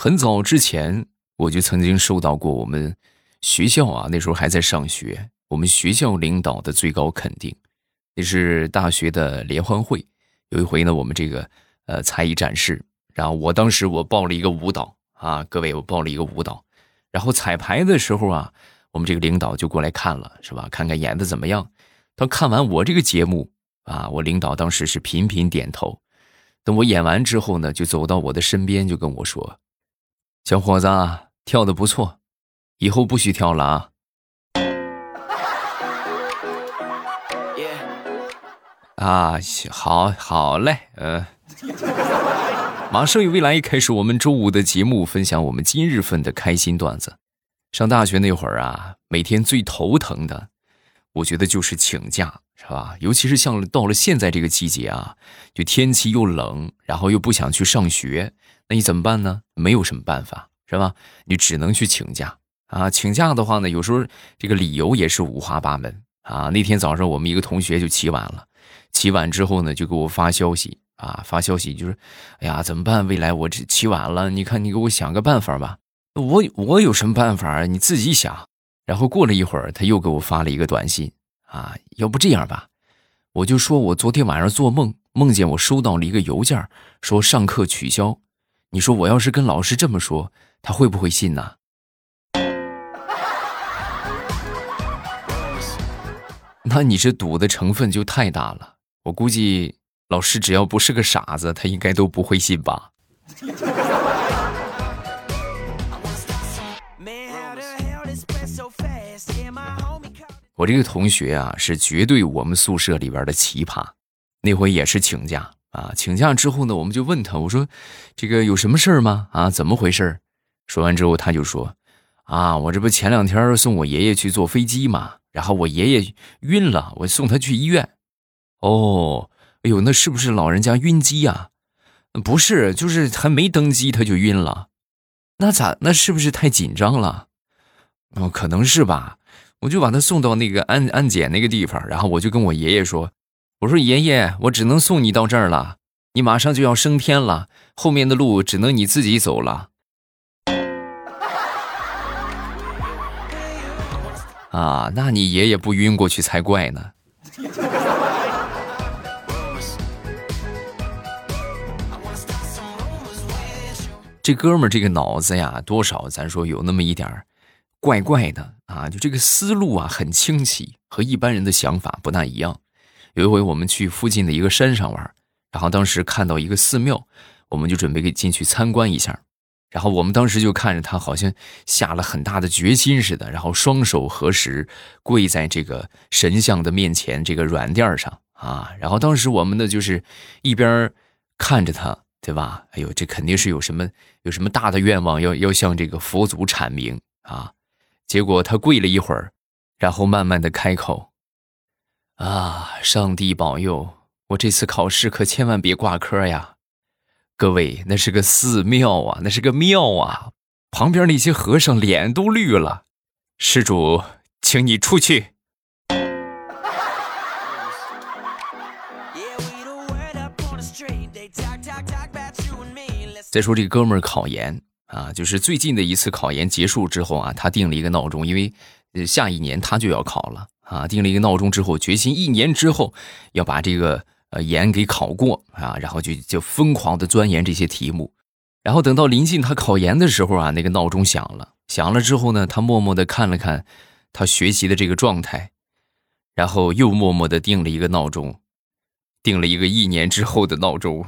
很早之前我就曾经受到过我们学校啊，那时候还在上学，我们学校领导的最高肯定，那是大学的联欢会。有一回呢，我们这个呃才艺展示，然后我当时我报了一个舞蹈啊，各位我报了一个舞蹈，然后彩排的时候啊，我们这个领导就过来看了，是吧？看看演的怎么样。他看完我这个节目啊，我领导当时是频频点头。等我演完之后呢，就走到我的身边，就跟我说。小伙子跳的不错，以后不许跳了啊！啊，好，好嘞，呃，马上与未来开始我们周五的节目，分享我们今日份的开心段子。上大学那会儿啊，每天最头疼的，我觉得就是请假，是吧？尤其是像到了现在这个季节啊，就天气又冷，然后又不想去上学。那你怎么办呢？没有什么办法，是吧？你只能去请假啊！请假的话呢，有时候这个理由也是五花八门啊。那天早上我们一个同学就起晚了，起晚之后呢，就给我发消息啊，发消息就是，哎呀，怎么办？未来我这起晚了，你看你给我想个办法吧。我我有什么办法？你自己想。然后过了一会儿，他又给我发了一个短信啊，要不这样吧，我就说我昨天晚上做梦，梦见我收到了一个邮件，说上课取消。你说我要是跟老师这么说，他会不会信呢？那你这赌的成分就太大了。我估计老师只要不是个傻子，他应该都不会信吧。我这个同学啊，是绝对我们宿舍里边的奇葩，那回也是请假。啊，请假之后呢，我们就问他，我说：“这个有什么事儿吗？啊，怎么回事？”说完之后，他就说：“啊，我这不前两天送我爷爷去坐飞机嘛，然后我爷爷晕了，我送他去医院。哦，哎呦，那是不是老人家晕机呀？不是，就是还没登机他就晕了。那咋？那是不是太紧张了？哦，可能是吧。我就把他送到那个安安检那个地方，然后我就跟我爷爷说。”我说爷爷，我只能送你到这儿了，你马上就要升天了，后面的路只能你自己走了。啊，那你爷爷不晕过去才怪呢。这哥们儿这个脑子呀，多少咱说有那么一点儿怪怪的啊，就这个思路啊很清晰，和一般人的想法不大一样。有一回，我们去附近的一个山上玩，然后当时看到一个寺庙，我们就准备给进去参观一下。然后我们当时就看着他，好像下了很大的决心似的，然后双手合十，跪在这个神像的面前，这个软垫上啊。然后当时我们呢，就是一边看着他，对吧？哎呦，这肯定是有什么有什么大的愿望，要要向这个佛祖阐明啊。结果他跪了一会儿，然后慢慢的开口。啊！上帝保佑我这次考试可千万别挂科呀！各位，那是个寺庙啊，那是个庙啊，旁边那些和尚脸都绿了。施主，请你出去。再说这哥们儿考研啊，就是最近的一次考研结束之后啊，他定了一个闹钟，因为下一年他就要考了。啊，定了一个闹钟之后，决心一年之后要把这个呃研给考过啊，然后就就疯狂的钻研这些题目，然后等到临近他考研的时候啊，那个闹钟响了，响了之后呢，他默默的看了看他学习的这个状态，然后又默默的定了一个闹钟，定了一个一年之后的闹钟。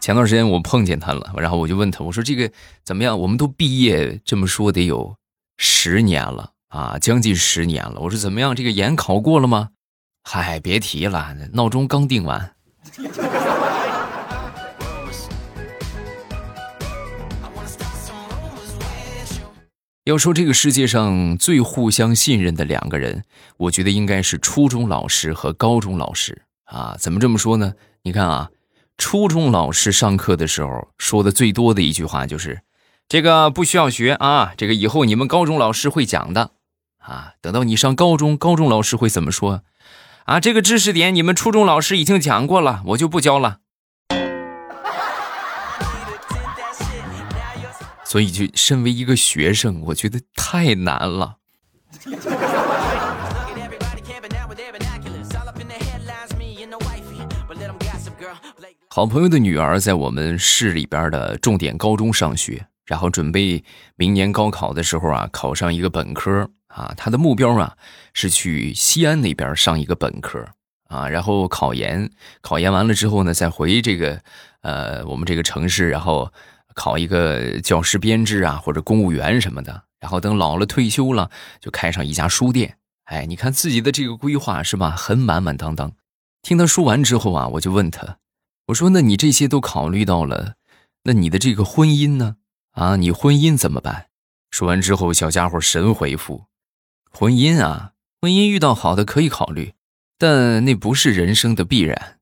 前段时间我碰见他了，然后我就问他，我说这个怎么样？我们都毕业这么说得有十年了啊，将近十年了。我说怎么样？这个研考过了吗？嗨，别提了，闹钟刚定完。要说这个世界上最互相信任的两个人，我觉得应该是初中老师和高中老师啊。怎么这么说呢？你看啊。初中老师上课的时候说的最多的一句话就是：“这个不需要学啊，这个以后你们高中老师会讲的啊。”等到你上高中，高中老师会怎么说？啊，这个知识点你们初中老师已经讲过了，我就不教了。所以，就身为一个学生，我觉得太难了。好朋友的女儿在我们市里边的重点高中上学，然后准备明年高考的时候啊，考上一个本科啊。她的目标啊是去西安那边上一个本科啊，然后考研，考研完了之后呢，再回这个呃我们这个城市，然后。考一个教师编制啊，或者公务员什么的，然后等老了退休了，就开上一家书店。哎，你看自己的这个规划是吧？很满满当当。听他说完之后啊，我就问他，我说：“那你这些都考虑到了，那你的这个婚姻呢？啊，你婚姻怎么办？”说完之后，小家伙神回复：“婚姻啊，婚姻遇到好的可以考虑，但那不是人生的必然。”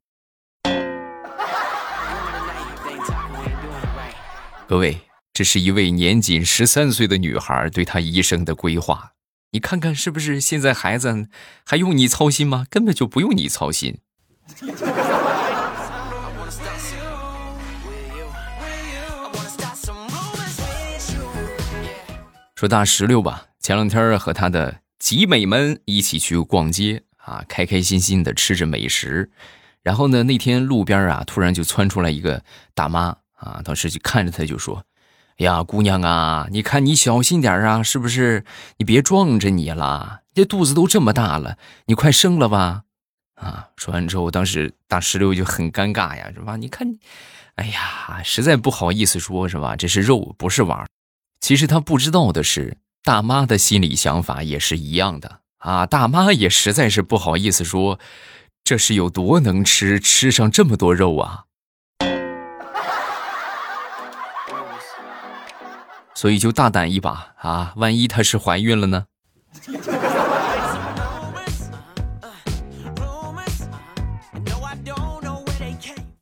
各位，这是一位年仅十三岁的女孩对她一生的规划。你看看是不是？现在孩子还用你操心吗？根本就不用你操心。说大石榴吧，前两天和他的集美们一起去逛街啊，开开心心的吃着美食。然后呢，那天路边啊，突然就窜出来一个大妈。啊！当时就看着他，就说：“哎呀，姑娘啊，你看你小心点啊，是不是？你别撞着你了。这肚子都这么大了，你快生了吧！”啊！说完之后，当时大石榴就很尴尬呀，是吧？你看，哎呀，实在不好意思说，是吧？这是肉，不是娃。其实他不知道的是，大妈的心理想法也是一样的啊。大妈也实在是不好意思说，这是有多能吃，吃上这么多肉啊。所以就大胆一把啊！万一她是怀孕了呢？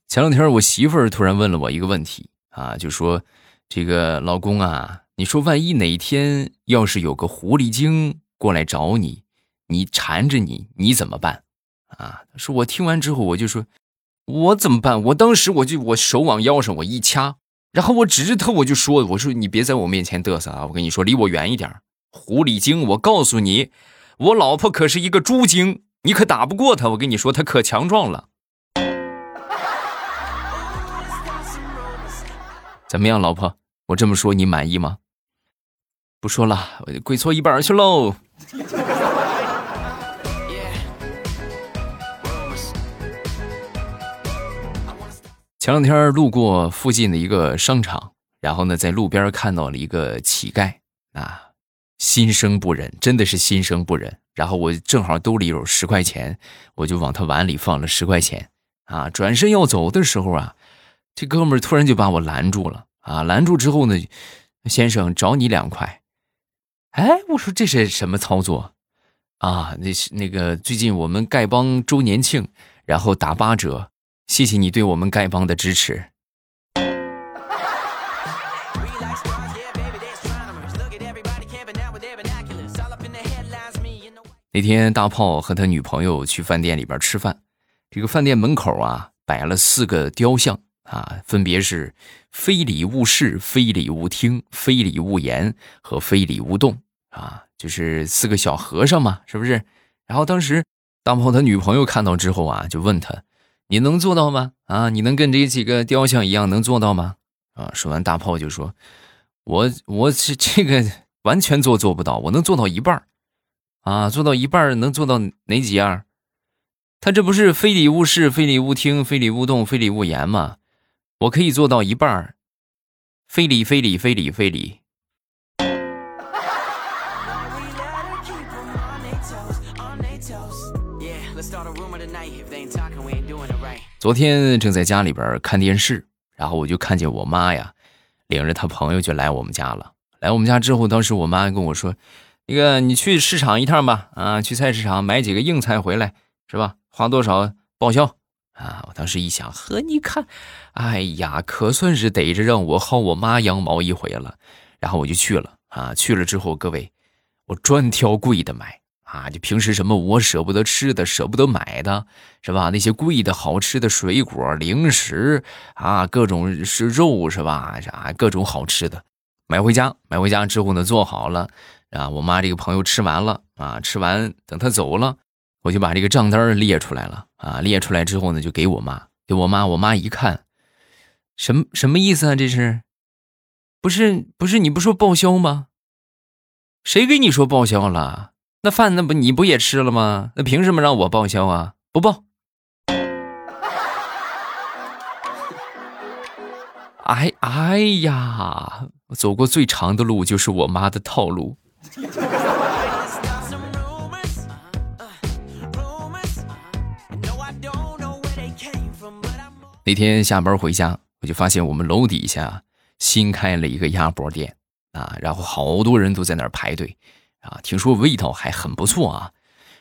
前两天我媳妇儿突然问了我一个问题啊，就说：“这个老公啊，你说万一哪天要是有个狐狸精过来找你，你缠着你，你怎么办？”啊，说我听完之后我就说：“我怎么办？我当时我就我手往腰上我一掐。”然后我指着他，我就说：“我说你别在我面前嘚瑟啊！我跟你说，离我远一点。狐狸精，我告诉你，我老婆可是一个猪精，你可打不过她。我跟你说，她可强壮了。怎么样，老婆？我这么说你满意吗？不说了，我就跪搓衣板去喽。”前两天路过附近的一个商场，然后呢，在路边看到了一个乞丐啊，心生不忍，真的是心生不忍。然后我正好兜里有十块钱，我就往他碗里放了十块钱啊。转身要走的时候啊，这哥们突然就把我拦住了啊。拦住之后呢，先生找你两块。哎，我说这是什么操作啊？那是那个最近我们丐帮周年庆，然后打八折。谢谢你对我们丐帮的支持。那天大炮和他女朋友去饭店里边吃饭，这个饭店门口啊摆了四个雕像啊，分别是非礼勿视、非礼勿听、非礼勿言和非礼勿动啊，就是四个小和尚嘛，是不是？然后当时大炮他女朋友看到之后啊，就问他。你能做到吗？啊，你能跟这几个雕像一样能做到吗？啊，说完大炮就说：“我我这这个完全做做不到，我能做到一半啊，做到一半能做到哪几样？他这不是非礼勿视、非礼勿听、非礼勿动、非礼勿言吗？我可以做到一半非礼非礼非礼非礼。”昨天正在家里边看电视，然后我就看见我妈呀，领着她朋友就来我们家了。来我们家之后，当时我妈跟我说：“那个你去市场一趟吧，啊，去菜市场买几个硬菜回来，是吧？花多少报销？”啊，我当时一想，呵，你看，哎呀，可算是逮着让我薅我妈羊毛一回了。然后我就去了，啊，去了之后，各位，我专挑贵的买，啊，就平时什么我舍不得吃的、舍不得买的，是吧？那些贵的好吃的水果、零食啊，各种是肉，是吧？啥各种好吃的，买回家，买回家之后呢，做好了啊。我妈这个朋友吃完了啊，吃完等他走了，我就把这个账单列出来了啊。列出来之后呢，就给我妈，给我妈。我妈一看，什么什么意思啊？这是，不是不是你不说报销吗？谁给你说报销了？那饭那不你不也吃了吗？那凭什么让我报销啊？不报！哎哎呀，走过最长的路就是我妈的套路。那天下班回家，我就发现我们楼底下新开了一个鸭脖店啊，然后好多人都在那儿排队。啊，听说味道还很不错啊，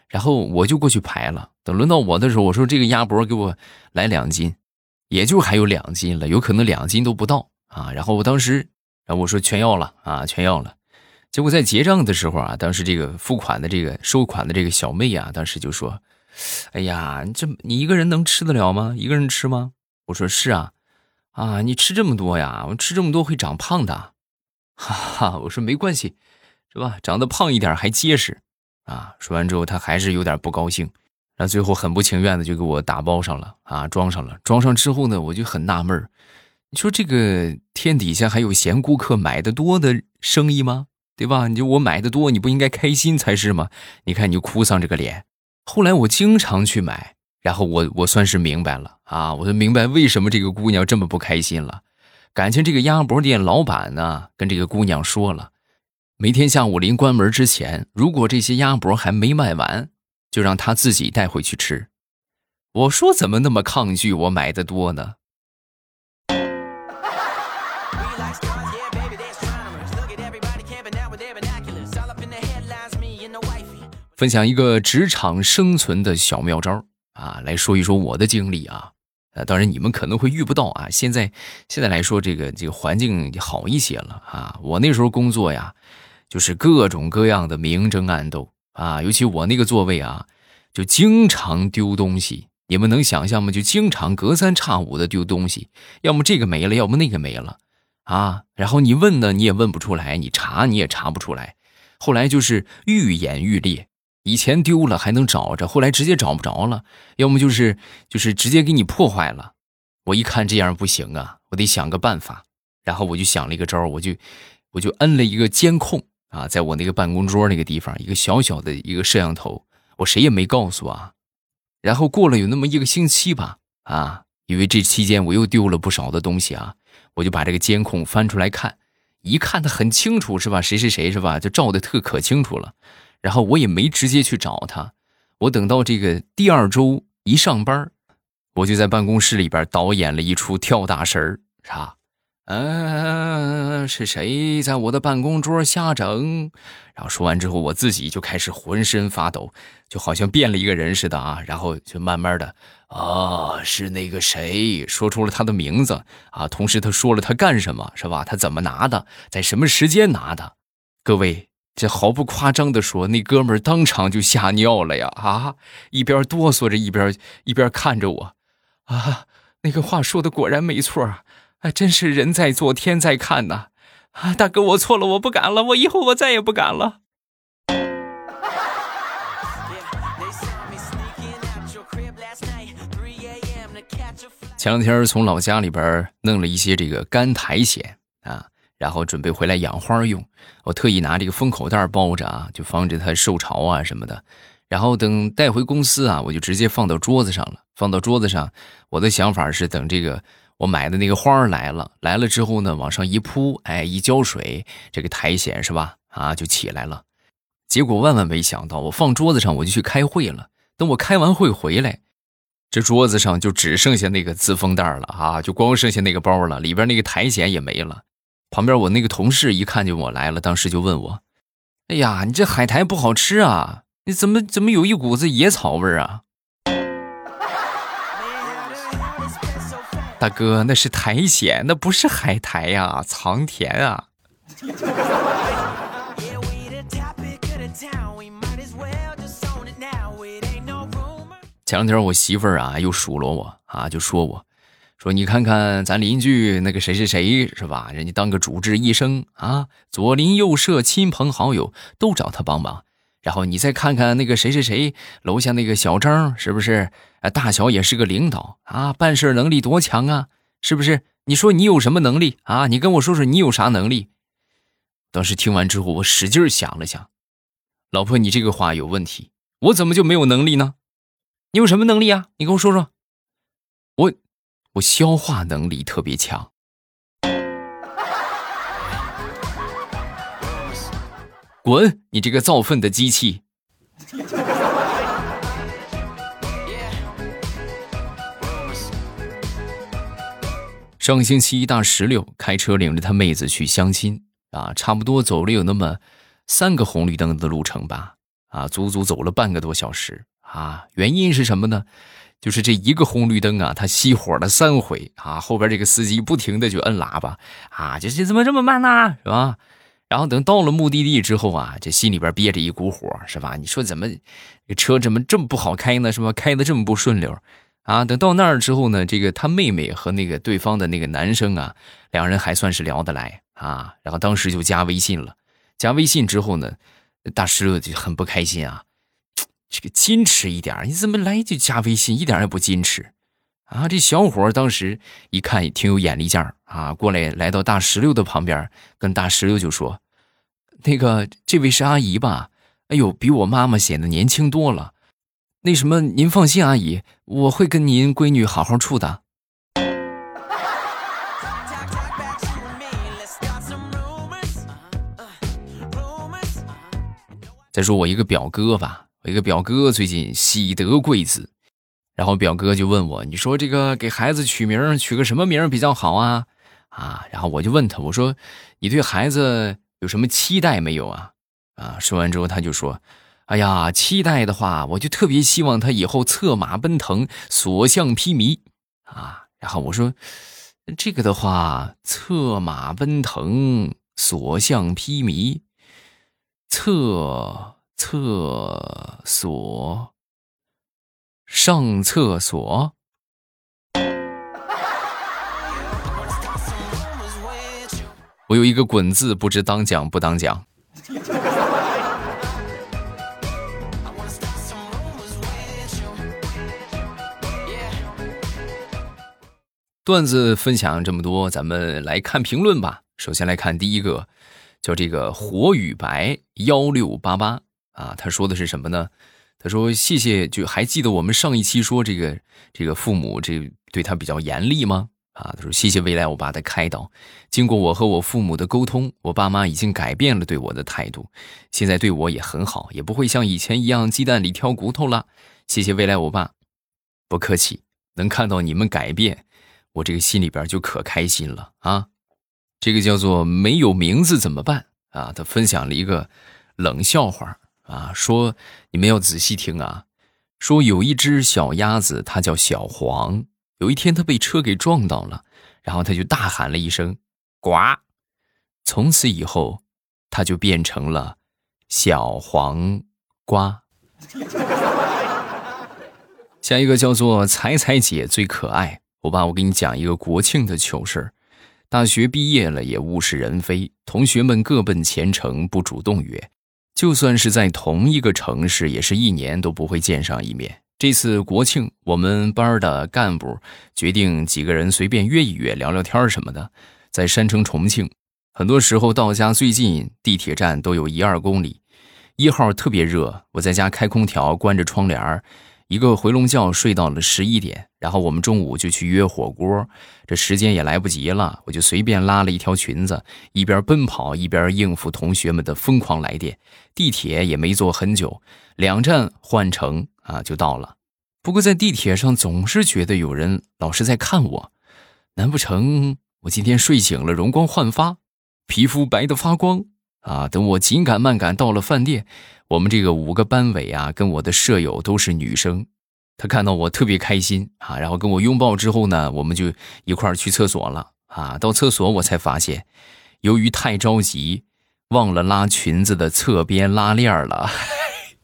然后我就过去排了。等轮到我的时候，我说这个鸭脖给我来两斤，也就还有两斤了，有可能两斤都不到啊。然后我当时，然后我说全要了啊，全要了。结果在结账的时候啊，当时这个付款的这个收款的这个小妹啊，当时就说：“哎呀，这你一个人能吃得了吗？一个人吃吗？”我说：“是啊，啊，你吃这么多呀，我吃这么多会长胖的。”哈哈，我说没关系。对吧？长得胖一点还结实，啊！说完之后，他还是有点不高兴，那最后很不情愿的就给我打包上了啊，装上了。装上之后呢，我就很纳闷你说这个天底下还有嫌顾客买的多的生意吗？对吧？你就我买的多，你不应该开心才是吗？你看你就哭丧这个脸。后来我经常去买，然后我我算是明白了啊，我就明白为什么这个姑娘这么不开心了。感情这个鸭脖店老板呢，跟这个姑娘说了。每天下午临关门之前，如果这些鸭脖还没卖完，就让他自己带回去吃。我说怎么那么抗拒我买的多呢？分享一个职场生存的小妙招啊，来说一说我的经历啊。呃，当然你们可能会遇不到啊。现在现在来说，这个这个环境好一些了啊。我那时候工作呀。就是各种各样的明争暗斗啊，尤其我那个座位啊，就经常丢东西。你们能想象吗？就经常隔三差五的丢东西，要么这个没了，要么那个没了啊。然后你问呢，你也问不出来；你查你也查不出来。后来就是愈演愈烈，以前丢了还能找着，后来直接找不着了；要么就是就是直接给你破坏了。我一看这样不行啊，我得想个办法。然后我就想了一个招我就我就摁了一个监控。啊，在我那个办公桌那个地方，一个小小的一个摄像头，我谁也没告诉啊。然后过了有那么一个星期吧，啊，因为这期间我又丢了不少的东西啊，我就把这个监控翻出来看，一看他很清楚是吧？谁谁谁是吧？就照的特可清楚了。然后我也没直接去找他，我等到这个第二周一上班，我就在办公室里边导演了一出跳大神儿，是嗯，是谁在我的办公桌瞎整？然后说完之后，我自己就开始浑身发抖，就好像变了一个人似的啊。然后就慢慢的，啊，是那个谁说出了他的名字啊，同时他说了他干什么，是吧？他怎么拿的，在什么时间拿的？各位，这毫不夸张的说，那哥们儿当场就吓尿了呀！啊，一边哆嗦着，一边一边看着我，啊，那个话说的果然没错啊。那真是人在做天在看呐！啊，大哥，我错了，我不敢了，我以后我再也不敢了。前两天从老家里边弄了一些这个干苔藓啊，然后准备回来养花用。我特意拿这个封口袋包着啊，就防止它受潮啊什么的。然后等带回公司啊，我就直接放到桌子上了。放到桌子上，我的想法是等这个。我买的那个花来了，来了之后呢，往上一铺，哎，一浇水，这个苔藓是吧？啊，就起来了。结果万万没想到，我放桌子上，我就去开会了。等我开完会回来，这桌子上就只剩下那个自封袋了啊，就光剩下那个包了，里边那个苔藓也没了。旁边我那个同事一看见我来了，当时就问我：“哎呀，你这海苔不好吃啊？你怎么怎么有一股子野草味啊？”大哥那是苔藓那不是海苔呀藏田啊。前两天我媳妇儿啊又数落我啊就说我说你看看咱邻居那个谁谁谁是吧？人家当个主治医生啊左邻右舍亲朋好友都找他帮忙。然后你再看看那个谁谁谁楼下那个小张，是不是？大小也是个领导啊，办事能力多强啊，是不是？你说你有什么能力啊？你跟我说说你有啥能力？当时听完之后，我使劲想了想，老婆，你这个话有问题，我怎么就没有能力呢？你有什么能力啊？你跟我说说。我，我消化能力特别强。滚！你这个造粪的机器。上星期一大石榴开车领着他妹子去相亲啊，差不多走了有那么三个红绿灯的路程吧，啊，足足走了半个多小时。啊，原因是什么呢？就是这一个红绿灯啊，他熄火了三回啊，后边这个司机不停的就摁喇叭啊，这这怎么这么慢呢？是吧？然后等到了目的地之后啊，这心里边憋着一股火，是吧？你说怎么这车怎么这么不好开呢？是吧？开的这么不顺溜啊？等到那儿之后呢，这个他妹妹和那个对方的那个男生啊，两人还算是聊得来啊，然后当时就加微信了。加微信之后呢，大石榴就很不开心啊。这个矜持一点，你怎么来就加微信，一点也不矜持啊！这小伙当时一看也挺有眼力劲儿啊，过来来到大石榴的旁边，跟大石榴就说：“那个，这位是阿姨吧？哎呦，比我妈妈显得年轻多了。那什么，您放心，阿姨，我会跟您闺女好好处的。”再说我一个表哥吧。我一个表哥最近喜得贵子，然后表哥就问我：“你说这个给孩子取名，取个什么名比较好啊？”啊，然后我就问他：“我说你对孩子有什么期待没有啊？”啊，说完之后他就说：“哎呀，期待的话，我就特别希望他以后策马奔腾，所向披靡啊。”然后我说：“这个的话，策马奔腾，所向披靡，策。”厕所，上厕所。我有一个滚字，不知当讲不当讲。段子分享这么多，咱们来看评论吧。首先来看第一个，叫这个火与白幺六八八。啊，他说的是什么呢？他说：“谢谢，就还记得我们上一期说这个这个父母这对他比较严厉吗？啊，他说谢谢未来我爸的开导，经过我和我父母的沟通，我爸妈已经改变了对我的态度，现在对我也很好，也不会像以前一样鸡蛋里挑骨头了。谢谢未来我爸，不客气，能看到你们改变，我这个心里边就可开心了啊。这个叫做没有名字怎么办啊？他分享了一个冷笑话。”啊，说你们要仔细听啊！说有一只小鸭子，它叫小黄。有一天，他被车给撞到了，然后他就大喊了一声“呱”，从此以后，他就变成了小黄瓜。下一个叫做彩彩姐最可爱。我爸，我给你讲一个国庆的糗事大学毕业了，也物是人非，同学们各奔前程，不主动约。就算是在同一个城市，也是一年都不会见上一面。这次国庆，我们班的干部决定几个人随便约一约，聊聊天什么的，在山城重庆。很多时候到家最近地铁站都有一二公里。一号特别热，我在家开空调，关着窗帘儿。一个回笼觉睡到了十一点，然后我们中午就去约火锅，这时间也来不及了，我就随便拉了一条裙子，一边奔跑一边应付同学们的疯狂来电。地铁也没坐很久，两站换乘啊就到了。不过在地铁上总是觉得有人老是在看我，难不成我今天睡醒了，容光焕发，皮肤白得发光啊？等我紧赶慢赶到了饭店。我们这个五个班委啊，跟我的舍友都是女生，她看到我特别开心啊，然后跟我拥抱之后呢，我们就一块儿去厕所了啊。到厕所我才发现，由于太着急，忘了拉裙子的侧边拉链了。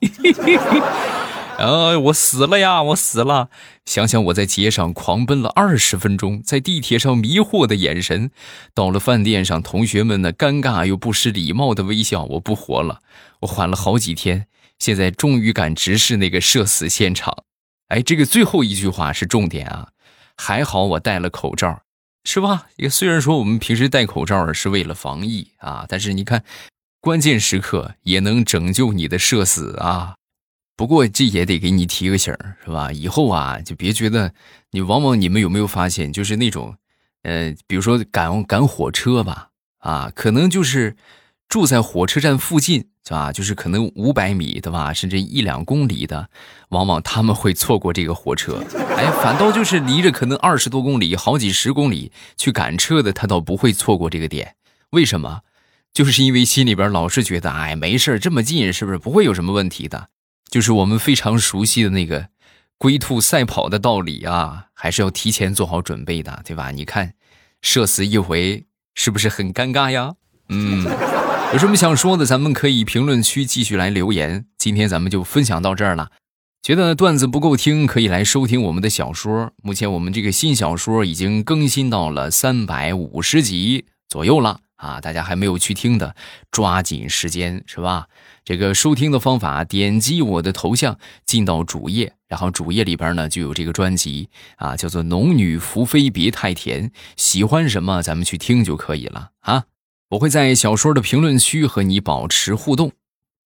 啊，我死了呀！我死了！想想我在街上狂奔了二十分钟，在地铁上迷惑的眼神，到了饭店上同学们那尴尬又不失礼貌的微笑，我不活了！我缓了好几天，现在终于敢直视那个社死现场。哎，这个最后一句话是重点啊！还好我戴了口罩，是吧？也虽然说我们平时戴口罩是为了防疫啊，但是你看，关键时刻也能拯救你的社死啊！不过这也得给你提个醒儿，是吧？以后啊，就别觉得你往往你们有没有发现，就是那种，呃，比如说赶赶火车吧，啊，可能就是住在火车站附近，是吧？就是可能五百米对吧，甚至一两公里的，往往他们会错过这个火车。哎，反倒就是离着可能二十多公里、好几十公里去赶车的，他倒不会错过这个点。为什么？就是因为心里边老是觉得，哎，没事这么近，是不是不会有什么问题的？就是我们非常熟悉的那个龟兔赛跑的道理啊，还是要提前做好准备的，对吧？你看，社死一回是不是很尴尬呀？嗯，有什么想说的，咱们可以评论区继续来留言。今天咱们就分享到这儿了。觉得段子不够听，可以来收听我们的小说。目前我们这个新小说已经更新到了三百五十集左右了。啊，大家还没有去听的，抓紧时间，是吧？这个收听的方法，点击我的头像进到主页，然后主页里边呢就有这个专辑啊，叫做《农女福妃别太甜》，喜欢什么咱们去听就可以了啊！我会在小说的评论区和你保持互动，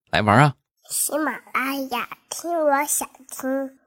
来玩啊！喜马拉雅听，我想听。